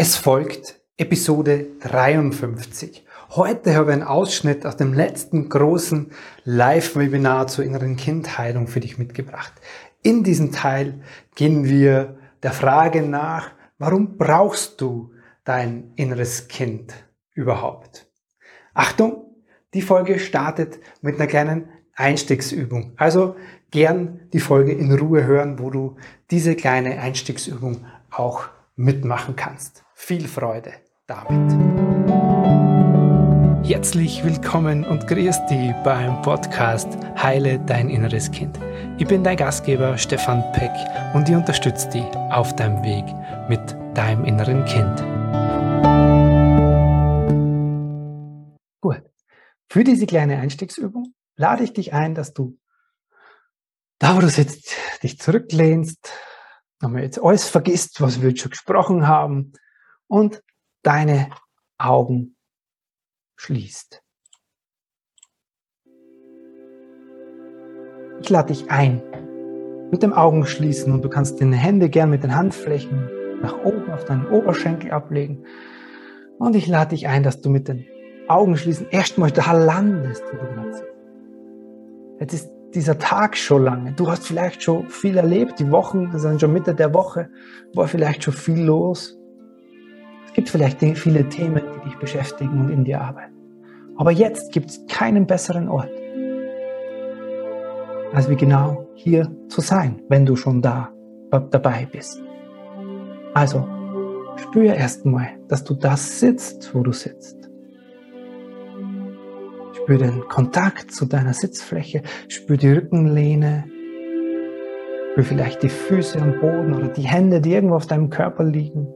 Es folgt Episode 53. Heute habe ich einen Ausschnitt aus dem letzten großen Live-Webinar zur inneren Kindheilung für dich mitgebracht. In diesem Teil gehen wir der Frage nach, warum brauchst du dein inneres Kind überhaupt? Achtung, die Folge startet mit einer kleinen Einstiegsübung. Also gern die Folge in Ruhe hören, wo du diese kleine Einstiegsübung auch mitmachen kannst. Viel Freude damit. Herzlich willkommen und grüß dich beim Podcast Heile dein inneres Kind. Ich bin dein Gastgeber Stefan Peck und ich unterstütze dich auf deinem Weg mit deinem inneren Kind. Gut. Für diese kleine Einstiegsübung lade ich dich ein, dass du da, wo du sitzt, dich zurücklehnst, nochmal jetzt alles vergisst, was wir jetzt schon gesprochen haben und deine Augen schließt. Ich lade dich ein, mit dem Augen schließen und du kannst deine Hände gern mit den Handflächen nach oben auf deinen Oberschenkel ablegen. Und ich lade dich ein, dass du mit den Augen schließen erstmal da landest, wo du. Jetzt ist dieser Tag schon lange. Du hast vielleicht schon viel erlebt, die Wochen sind schon Mitte der Woche, war vielleicht schon viel los gibt vielleicht viele Themen, die dich beschäftigen und in dir arbeiten. Aber jetzt gibt es keinen besseren Ort, als wie genau hier zu sein, wenn du schon da dabei bist. Also, spür erstmal, dass du das sitzt, wo du sitzt. Spür den Kontakt zu deiner Sitzfläche, spür die Rückenlehne, spür vielleicht die Füße am Boden oder die Hände, die irgendwo auf deinem Körper liegen.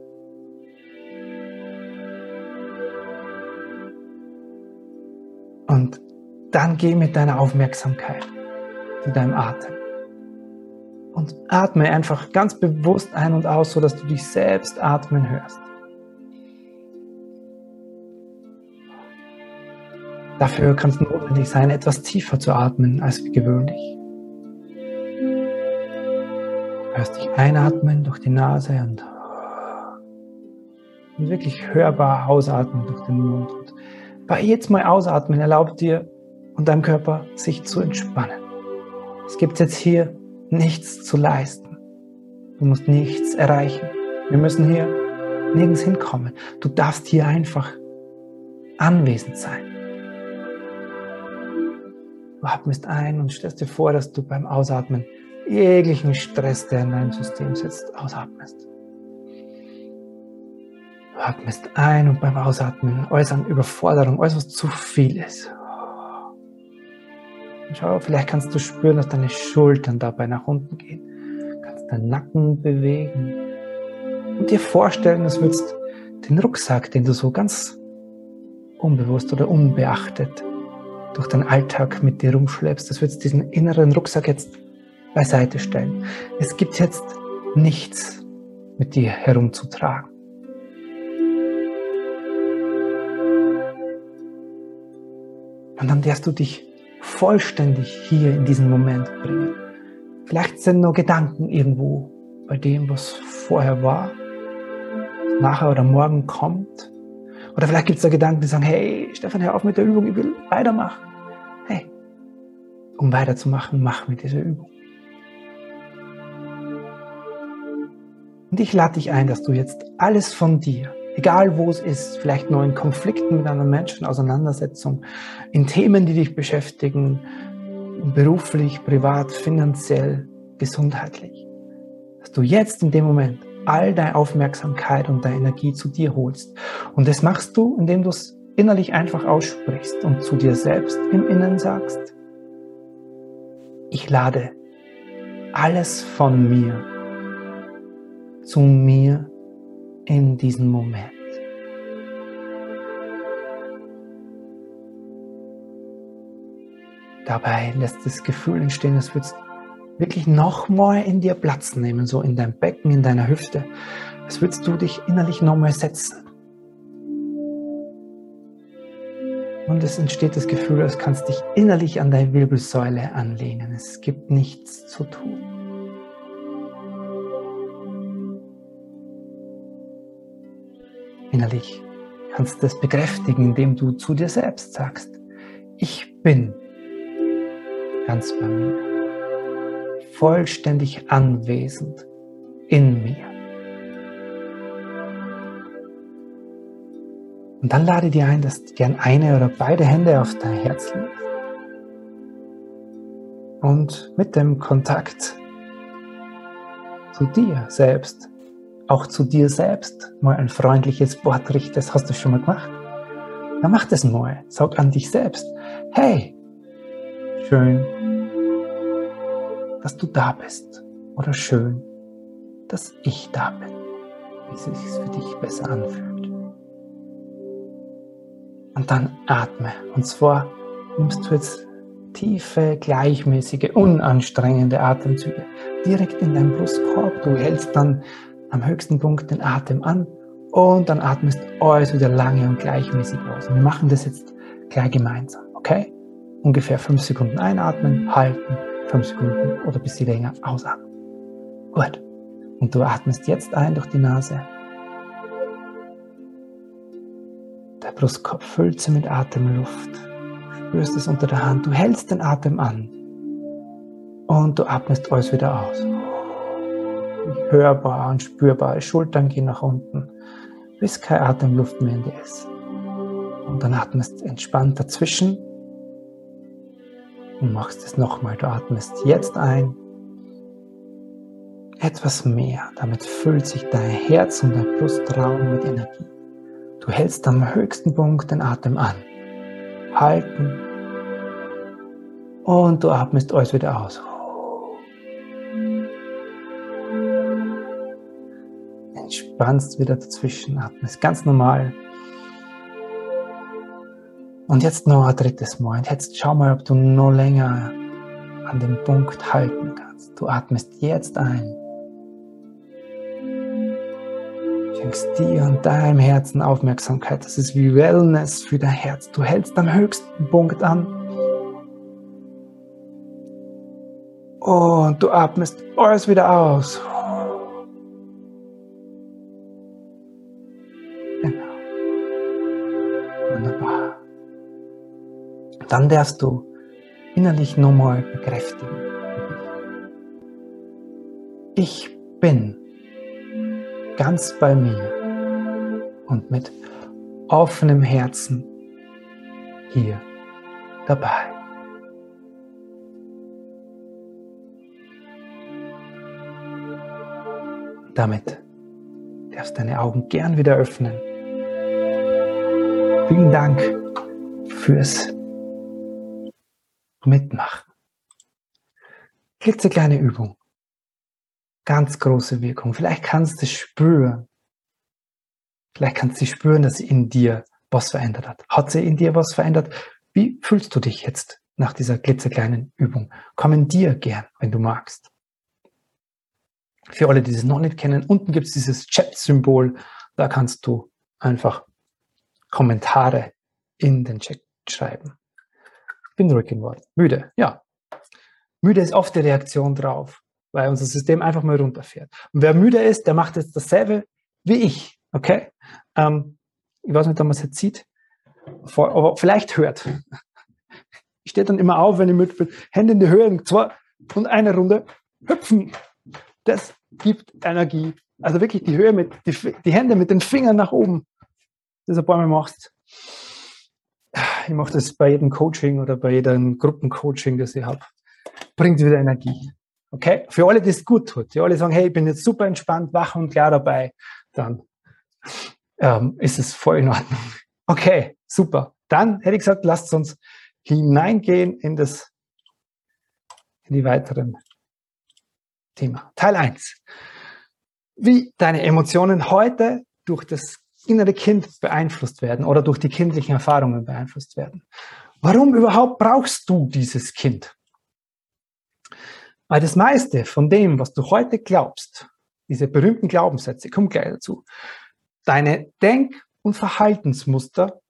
Und dann geh mit deiner Aufmerksamkeit zu deinem Atem. Und atme einfach ganz bewusst ein und aus, sodass du dich selbst atmen hörst. Dafür kann es notwendig sein, etwas tiefer zu atmen als gewöhnlich. Du hörst dich einatmen durch die Nase und, und wirklich hörbar ausatmen durch den Mund. Und bei jetzt mal ausatmen erlaubt dir und deinem Körper sich zu entspannen. Es gibt jetzt hier nichts zu leisten. Du musst nichts erreichen. Wir müssen hier nirgends hinkommen. Du darfst hier einfach anwesend sein. Du atmest ein und stellst dir vor, dass du beim Ausatmen jeglichen Stress, der in deinem System sitzt, ausatmest atmest ein und beim Ausatmen an Überforderung, alles was zu viel ist. Und schau, vielleicht kannst du spüren, dass deine Schultern dabei nach unten gehen. Kannst deinen Nacken bewegen und dir vorstellen, dass würdest den Rucksack, den du so ganz unbewusst oder unbeachtet durch deinen Alltag mit dir rumschleppst, das würdest diesen inneren Rucksack jetzt beiseite stellen. Es gibt jetzt nichts mit dir herumzutragen. Und dann darfst du dich vollständig hier in diesen Moment bringen. Vielleicht sind nur Gedanken irgendwo bei dem, was vorher war, nachher oder morgen kommt. Oder vielleicht gibt es da Gedanken, die sagen, hey, Stefan, hör auf mit der Übung, ich will weitermachen. Hey, um weiterzumachen, mach mit dieser Übung. Und ich lade dich ein, dass du jetzt alles von dir egal wo es ist, vielleicht nur in Konflikten mit anderen Menschen, Auseinandersetzungen, in Themen, die dich beschäftigen, beruflich, privat, finanziell, gesundheitlich, dass du jetzt in dem Moment all deine Aufmerksamkeit und deine Energie zu dir holst. Und das machst du, indem du es innerlich einfach aussprichst und zu dir selbst im Innen sagst, ich lade alles von mir zu mir in diesem Moment. Dabei lässt das Gefühl entstehen, als würdest wirklich nochmal in dir Platz nehmen, so in deinem Becken, in deiner Hüfte, als würdest du dich innerlich nochmal setzen. Und es entsteht das Gefühl, als kannst dich innerlich an deine Wirbelsäule anlehnen. Es gibt nichts zu tun. Innerlich kannst das bekräftigen, indem du zu dir selbst sagst, ich bin ganz bei mir, vollständig anwesend in mir. Und dann lade dir ein, dass du gern eine oder beide Hände auf dein Herz legst. Und mit dem Kontakt zu dir selbst, auch zu dir selbst, mal ein freundliches Wort richtest. Hast du schon mal gemacht? Dann mach das mal. Sag an dich selbst, hey, schön, dass du da bist. Oder schön, dass ich da bin. Wie es sich für dich besser anfühlt. Und dann atme. Und zwar nimmst du jetzt tiefe, gleichmäßige, unanstrengende Atemzüge direkt in deinen Brustkorb. Du hältst dann am höchsten Punkt den Atem an und dann atmest alles wieder lange und gleichmäßig aus. Und wir machen das jetzt gleich gemeinsam, okay? Ungefähr fünf Sekunden einatmen, halten, fünf Sekunden oder ein bisschen länger ausatmen. Gut. Und du atmest jetzt ein durch die Nase Brustkorb füllt sie mit Atemluft. Spürst es unter der Hand. Du hältst den Atem an. Und du atmest alles wieder aus. Hörbar und spürbar. Schultern gehen nach unten, bis keine Atemluft mehr in dir ist. Und dann atmest entspannt dazwischen und machst es nochmal. Du atmest jetzt ein. Etwas mehr. Damit füllt sich dein Herz und dein Brustraum mit Energie. Du hältst am höchsten Punkt den Atem an. Halten. Und du atmest alles wieder aus. Entspannst wieder dazwischen, atmest ganz normal. Und jetzt noch ein drittes Mal. Und jetzt schau mal, ob du noch länger an dem Punkt halten kannst. Du atmest jetzt ein. schenkst dir und deinem Herzen Aufmerksamkeit. Das ist wie Wellness für dein Herz. Du hältst am höchsten Punkt an. Und du atmest alles wieder aus. Dann darfst du innerlich nochmal bekräftigen. Ich bin ganz bei mir und mit offenem Herzen hier dabei. Damit darfst deine Augen gern wieder öffnen. Vielen Dank fürs Mitmachen. Klitzekleine Übung ganz große Wirkung. Vielleicht kannst du spüren. Vielleicht kannst du spüren, dass sie in dir was verändert hat. Hat sie in dir was verändert? Wie fühlst du dich jetzt nach dieser klitzekleinen Übung? Kommentier gern, wenn du magst. Für alle, die es noch nicht kennen, unten gibt es dieses Chat-Symbol. Da kannst du einfach Kommentare in den Chat schreiben. Bin ruhig geworden. Müde, ja. Müde ist oft die Reaktion drauf weil unser System einfach mal runterfährt. Und wer müde ist, der macht jetzt dasselbe wie ich. Okay? Ähm, ich weiß nicht, ob man es jetzt sieht, aber vielleicht hört. Ich stehe dann immer auf, wenn ich müde bin, Hände in die Höhe und zwar und eine Runde hüpfen. Das gibt Energie. Also wirklich die Höhe mit, die, die Hände mit den Fingern nach oben. Das ein paar Mal machst. Ich mache das bei jedem Coaching oder bei jedem Gruppencoaching, das ich habe. Bringt wieder Energie. Okay? Für alle, die es gut tut, die alle sagen, hey, ich bin jetzt super entspannt, wach und klar dabei, dann ähm, ist es voll in Ordnung. Okay, super. Dann hätte ich gesagt, lasst uns hineingehen in das, in die weiteren Thema. Teil 1. Wie deine Emotionen heute durch das innere Kind beeinflusst werden oder durch die kindlichen Erfahrungen beeinflusst werden. Warum überhaupt brauchst du dieses Kind? Weil das meiste von dem, was du heute glaubst, diese berühmten Glaubenssätze, komm gleich dazu, deine Denk- und Verhaltensmuster,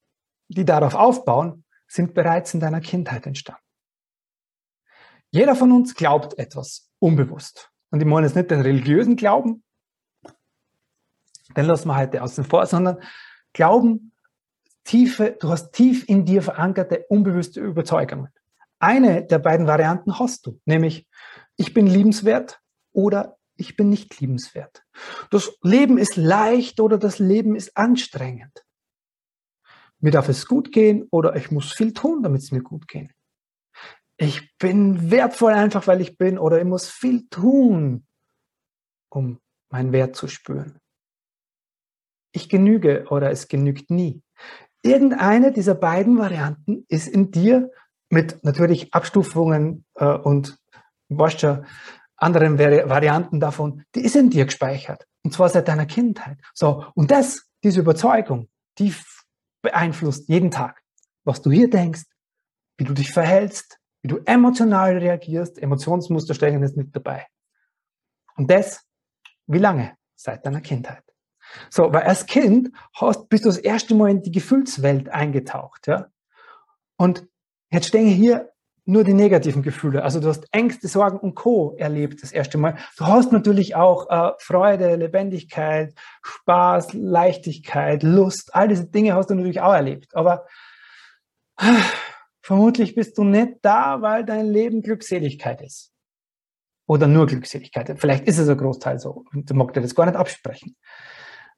die darauf aufbauen, sind bereits in deiner Kindheit entstanden. Jeder von uns glaubt etwas unbewusst. Und ich meine jetzt nicht den religiösen Glauben, den lassen wir heute außen vor, sondern glauben tiefe, du hast tief in dir verankerte, unbewusste Überzeugungen. Eine der beiden Varianten hast du, nämlich ich bin liebenswert oder ich bin nicht liebenswert. Das Leben ist leicht oder das Leben ist anstrengend. Mir darf es gut gehen oder ich muss viel tun, damit es mir gut geht. Ich bin wertvoll einfach, weil ich bin oder ich muss viel tun, um meinen Wert zu spüren. Ich genüge oder es genügt nie. Irgendeine dieser beiden Varianten ist in dir mit natürlich Abstufungen äh, und weißt anderen Varianten davon, die ist in dir gespeichert. Und zwar seit deiner Kindheit. So, und das, diese Überzeugung, die beeinflusst jeden Tag, was du hier denkst, wie du dich verhältst, wie du emotional reagierst. Emotionsmuster stecken jetzt mit dabei. Und das, wie lange? Seit deiner Kindheit. So, weil als Kind hast, bist du das erste Mal in die Gefühlswelt eingetaucht, ja. Und jetzt stehen hier nur die negativen Gefühle. Also du hast Ängste, Sorgen und Co. erlebt das erste Mal. Du hast natürlich auch äh, Freude, Lebendigkeit, Spaß, Leichtigkeit, Lust. All diese Dinge hast du natürlich auch erlebt. Aber äh, vermutlich bist du nicht da, weil dein Leben Glückseligkeit ist. Oder nur Glückseligkeit. Vielleicht ist es ein Großteil so. Du magst dir das gar nicht absprechen.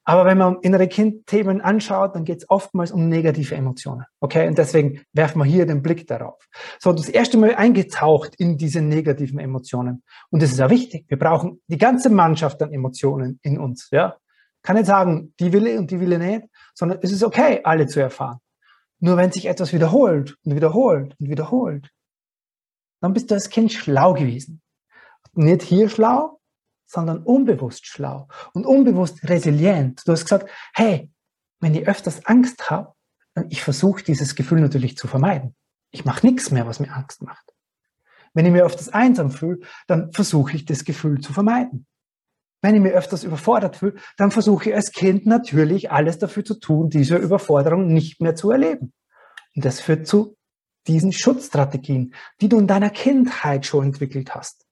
Aber wenn man innere Kindthemen anschaut, dann geht es oftmals um negative Emotionen. Okay, und deswegen werfen wir hier den Blick darauf. So, das erste Mal eingetaucht in diese negativen Emotionen. Und das ist ja wichtig. Wir brauchen die ganze Mannschaft an Emotionen in uns. Ja, kann nicht sagen, die will und die will nicht, sondern es ist okay, alle zu erfahren. Nur wenn sich etwas wiederholt und wiederholt und wiederholt, dann bist du als Kind schlau gewesen. Nicht hier schlau, sondern unbewusst schlau und unbewusst resilient. Du hast gesagt, hey, wenn ich öfters Angst habe, dann ich versuche dieses Gefühl natürlich zu vermeiden. Ich mache nichts mehr, was mir Angst macht. Wenn ich mir öfters einsam fühle, dann versuche ich das Gefühl zu vermeiden. Wenn ich mir öfters überfordert fühle, dann versuche ich als Kind natürlich alles dafür zu tun, diese Überforderung nicht mehr zu erleben. Und das führt zu diesen Schutzstrategien, die du in deiner Kindheit schon entwickelt hast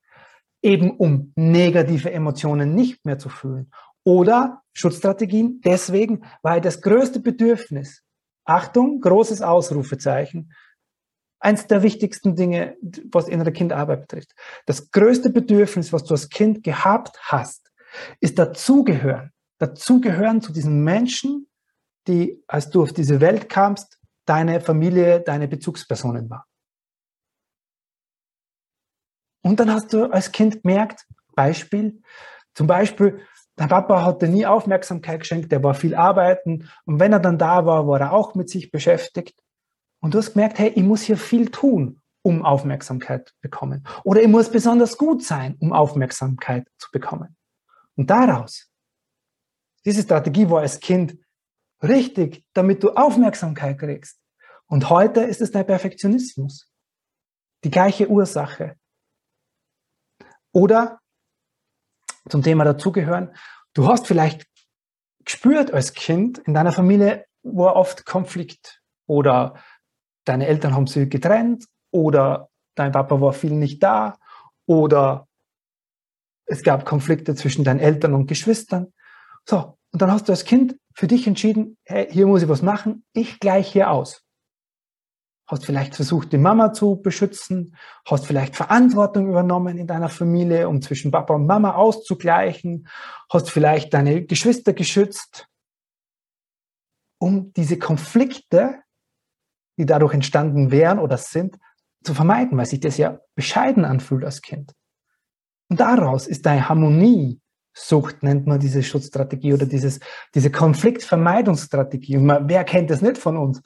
eben um negative Emotionen nicht mehr zu fühlen. Oder Schutzstrategien deswegen, weil das größte Bedürfnis, Achtung, großes Ausrufezeichen, eins der wichtigsten Dinge, was innere Kindarbeit betrifft. Das größte Bedürfnis, was du als Kind gehabt hast, ist dazugehören. Dazugehören zu diesen Menschen, die, als du auf diese Welt kamst, deine Familie, deine Bezugspersonen waren. Und dann hast du als Kind gemerkt, Beispiel, zum Beispiel, dein Papa hat dir nie Aufmerksamkeit geschenkt, der war viel arbeiten und wenn er dann da war, war er auch mit sich beschäftigt. Und du hast gemerkt, hey, ich muss hier viel tun, um Aufmerksamkeit zu bekommen. Oder ich muss besonders gut sein, um Aufmerksamkeit zu bekommen. Und daraus, diese Strategie war als Kind richtig, damit du Aufmerksamkeit kriegst. Und heute ist es dein Perfektionismus. Die gleiche Ursache. Oder zum Thema dazugehören, du hast vielleicht gespürt als Kind, in deiner Familie war oft Konflikt oder deine Eltern haben sich getrennt oder dein Papa war viel nicht da oder es gab Konflikte zwischen deinen Eltern und Geschwistern. So, und dann hast du als Kind für dich entschieden, hey, hier muss ich was machen, ich gleich hier aus hast vielleicht versucht, die Mama zu beschützen, hast vielleicht Verantwortung übernommen in deiner Familie, um zwischen Papa und Mama auszugleichen, hast vielleicht deine Geschwister geschützt, um diese Konflikte, die dadurch entstanden wären oder sind, zu vermeiden, weil sich das ja bescheiden anfühlt als Kind. Und daraus ist deine Harmoniesucht, nennt man diese Schutzstrategie oder dieses, diese Konfliktvermeidungsstrategie. Und man, wer kennt das nicht von uns?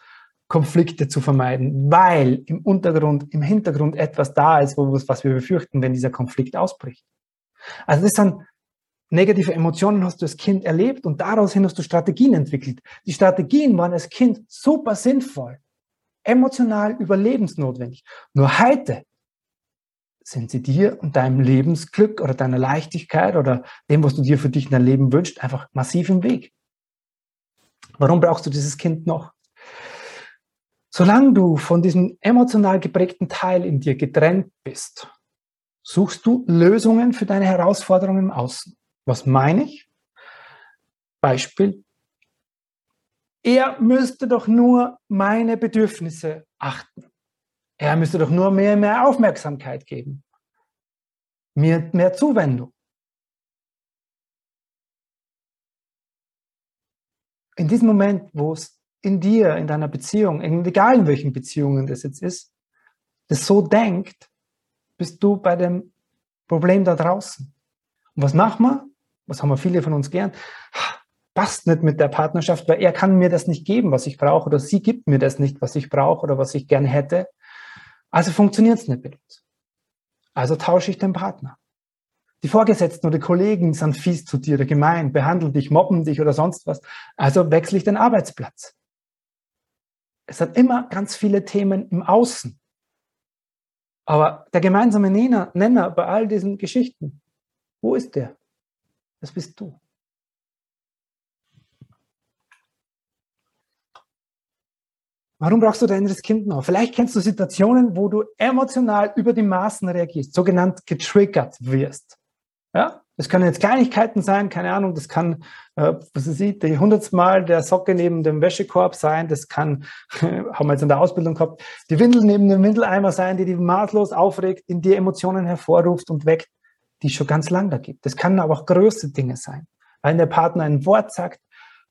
Konflikte zu vermeiden, weil im Untergrund, im Hintergrund etwas da ist, was wir befürchten, wenn dieser Konflikt ausbricht. Also das sind negative Emotionen hast du als Kind erlebt und daraus hin hast du Strategien entwickelt. Die Strategien waren als Kind super sinnvoll, emotional überlebensnotwendig. Nur heute sind sie dir und deinem Lebensglück oder deiner Leichtigkeit oder dem, was du dir für dich in dein Leben wünschst, einfach massiv im Weg. Warum brauchst du dieses Kind noch? Solange du von diesem emotional geprägten Teil in dir getrennt bist, suchst du Lösungen für deine Herausforderungen im Außen. Was meine ich? Beispiel. er müsste doch nur meine Bedürfnisse achten. Er müsste doch nur mehr, mehr Aufmerksamkeit geben. Mir mehr Zuwendung. In diesem Moment, wo es in dir, in deiner Beziehung, egal in welchen Beziehungen das jetzt ist, das so denkt, bist du bei dem Problem da draußen. Und was machen wir? Was haben wir viele von uns gern? Passt nicht mit der Partnerschaft, weil er kann mir das nicht geben, was ich brauche, oder sie gibt mir das nicht, was ich brauche oder was ich gern hätte. Also funktioniert es nicht mit uns. Also tausche ich den Partner. Die Vorgesetzten oder Kollegen sind fies zu dir oder gemein, behandeln dich, mobben dich oder sonst was. Also wechsle ich den Arbeitsplatz. Es hat immer ganz viele Themen im Außen. Aber der gemeinsame Nenner, bei all diesen Geschichten, wo ist der? Das bist du. Warum brauchst du dein inneres Kind noch? Vielleicht kennst du Situationen, wo du emotional über die Maßen reagierst, sogenannt getriggert wirst. Ja, das können jetzt Kleinigkeiten sein, keine Ahnung, das kann, äh, was ihr seht, die Mal der Socke neben dem Wäschekorb sein, das kann, haben wir jetzt in der Ausbildung gehabt, die Windel neben dem Windeleimer sein, die dich maßlos aufregt, in dir Emotionen hervorruft und weckt, die es schon ganz lang da gibt. Das kann aber auch größte Dinge sein. Weil der Partner ein Wort sagt,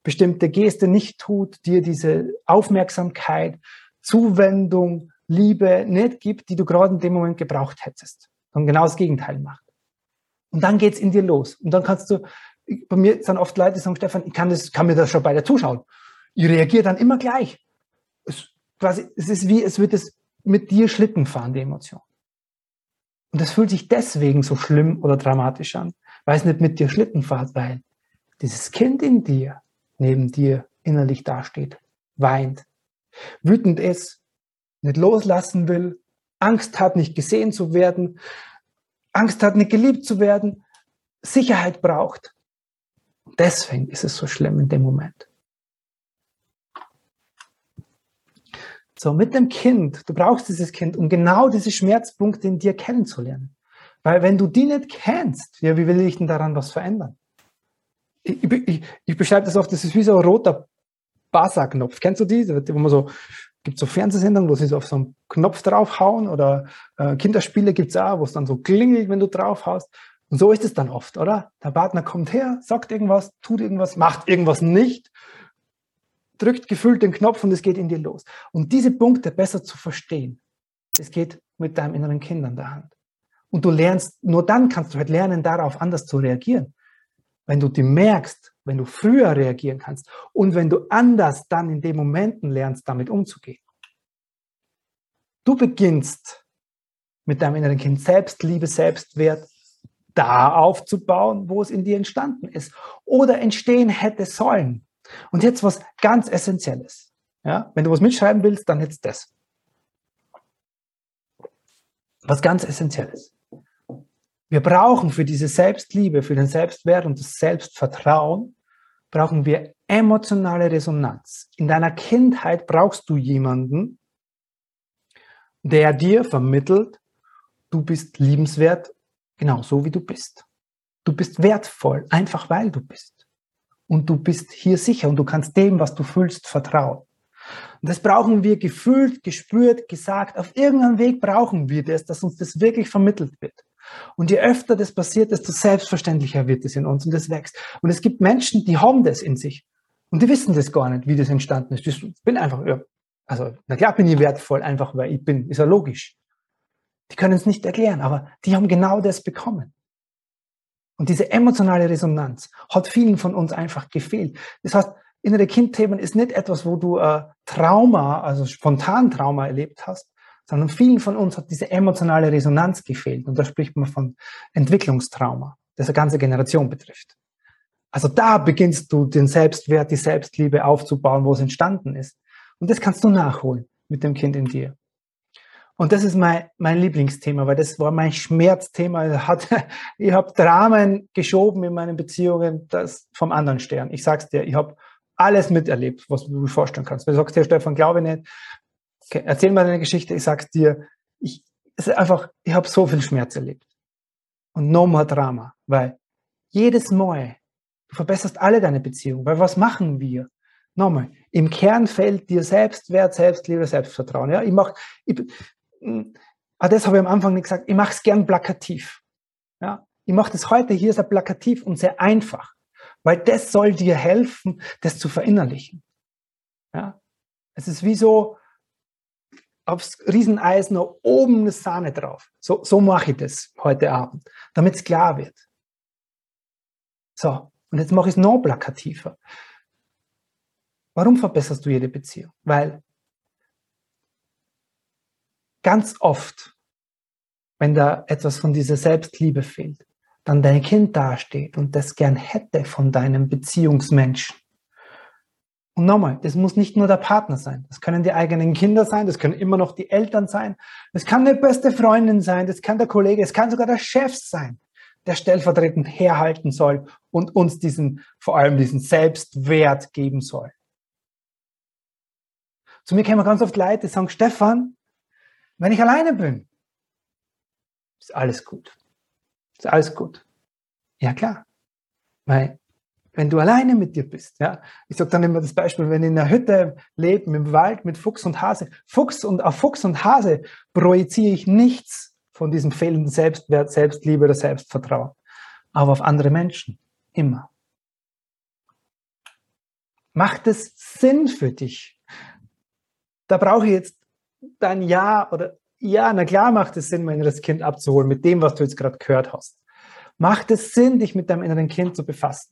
bestimmte Geste nicht tut, dir diese Aufmerksamkeit, Zuwendung, Liebe nicht gibt, die du gerade in dem Moment gebraucht hättest. Und genau das Gegenteil macht. Und dann geht's in dir los. Und dann kannst du, bei mir sind oft Leute, die sagen, Stefan, ich kann, das, kann mir das schon bei dir zuschauen. Ich reagiere dann immer gleich. Es, quasi, es ist wie, es wird es mit dir Schlitten fahren, die Emotion. Und das fühlt sich deswegen so schlimm oder dramatisch an, weil es nicht mit dir Schlitten fährt, weil dieses Kind in dir neben dir innerlich dasteht, weint, wütend ist, nicht loslassen will, Angst hat, nicht gesehen zu werden, Angst hat, nicht geliebt zu werden, Sicherheit braucht. Deswegen ist es so schlimm in dem Moment. So, mit dem Kind, du brauchst dieses Kind, um genau diese Schmerzpunkte in dir kennenzulernen. Weil wenn du die nicht kennst, ja, wie will ich denn daran was verändern? Ich, ich, ich beschreibe das oft, das ist wie so ein roter Buzzer-Knopf. Kennst du die? Wo man so gibt so Fernsehsendungen, wo sie so auf so einen Knopf draufhauen oder äh, Kinderspiele gibt's auch, wo es dann so klingelt, wenn du draufhaust. Und so ist es dann oft, oder? Der Partner kommt her, sagt irgendwas, tut irgendwas, macht irgendwas nicht, drückt gefühlt den Knopf und es geht in dir los. Und diese Punkte besser zu verstehen, das geht mit deinem inneren Kind an der Hand. Und du lernst, nur dann kannst du halt lernen, darauf anders zu reagieren. Wenn du die merkst, wenn du früher reagieren kannst und wenn du anders dann in den Momenten lernst, damit umzugehen. Du beginnst mit deinem inneren Kind Selbstliebe, Selbstwert da aufzubauen, wo es in dir entstanden ist oder entstehen hätte sollen. Und jetzt was ganz Essentielles. Ja? Wenn du was mitschreiben willst, dann jetzt das. Was ganz Essentielles. Wir brauchen für diese Selbstliebe, für den Selbstwert und das Selbstvertrauen brauchen wir emotionale Resonanz. In deiner Kindheit brauchst du jemanden, der dir vermittelt, du bist liebenswert, genau so wie du bist. Du bist wertvoll, einfach weil du bist. Und du bist hier sicher und du kannst dem, was du fühlst, vertrauen. Und das brauchen wir gefühlt, gespürt, gesagt. Auf irgendeinem Weg brauchen wir das, dass uns das wirklich vermittelt wird. Und je öfter das passiert, desto selbstverständlicher wird es in uns und es wächst. Und es gibt Menschen, die haben das in sich. Und die wissen das gar nicht, wie das entstanden ist. Ich bin einfach, also, na klar bin ich wertvoll, einfach weil ich bin. Ist ja logisch. Die können es nicht erklären, aber die haben genau das bekommen. Und diese emotionale Resonanz hat vielen von uns einfach gefehlt. Das heißt, innere Kindthemen ist nicht etwas, wo du äh, Trauma, also spontan Trauma erlebt hast, sondern vielen von uns hat diese emotionale Resonanz gefehlt. Und da spricht man von Entwicklungstrauma, das eine ganze Generation betrifft. Also da beginnst du den Selbstwert, die Selbstliebe aufzubauen, wo es entstanden ist. Und das kannst du nachholen mit dem Kind in dir. Und das ist mein, mein Lieblingsthema, weil das war mein Schmerzthema. Ich habe Dramen geschoben in meinen Beziehungen das vom anderen Stern. Ich sag's dir, ich habe alles miterlebt, was du dir vorstellen kannst. Wenn du sagst, Herr Stefan, glaube nicht, Okay, erzähl mal deine Geschichte, ich sag's dir, ich, es ist einfach, ich habe so viel Schmerz erlebt. Und no more Drama, weil jedes Mal, du verbesserst alle deine Beziehungen, weil was machen wir? Nochmal, im Kern fällt dir Selbstwert, Selbstliebe, Selbstvertrauen. Ja, ich mache, ah, das habe ich am Anfang nicht gesagt, ich mache es gern plakativ. Ja, ich mache das heute hier sehr plakativ und sehr einfach, weil das soll dir helfen, das zu verinnerlichen. Ja, es ist wie so, aufs Rieseneis noch oben eine Sahne drauf. So, so mache ich das heute Abend, damit es klar wird. So, und jetzt mache ich es noch plakativer. Warum verbesserst du jede Beziehung? Weil ganz oft, wenn da etwas von dieser Selbstliebe fehlt, dann dein Kind dasteht und das gern hätte von deinem Beziehungsmenschen. Und nochmal, das muss nicht nur der Partner sein. Das können die eigenen Kinder sein, das können immer noch die Eltern sein, das kann eine beste Freundin sein, das kann der Kollege, es kann sogar der Chef sein, der stellvertretend herhalten soll und uns diesen, vor allem diesen Selbstwert geben soll. Zu mir kommen ganz oft Leute, die sagen, Stefan, wenn ich alleine bin, ist alles gut. Ist alles gut. Ja klar. Weil wenn du alleine mit dir bist, ja, ich sage dann immer das Beispiel, wenn ich in einer Hütte lebe, im Wald mit Fuchs und Hase, Fuchs und auf Fuchs und Hase projiziere ich nichts von diesem fehlenden Selbstwert, Selbstliebe oder Selbstvertrauen, aber auf andere Menschen, immer. Macht es Sinn für dich? Da brauche ich jetzt dein Ja oder ja, na klar macht es Sinn, mein inneres Kind abzuholen mit dem, was du jetzt gerade gehört hast. Macht es Sinn, dich mit deinem inneren Kind zu befassen?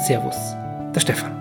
Servus, der Stefan.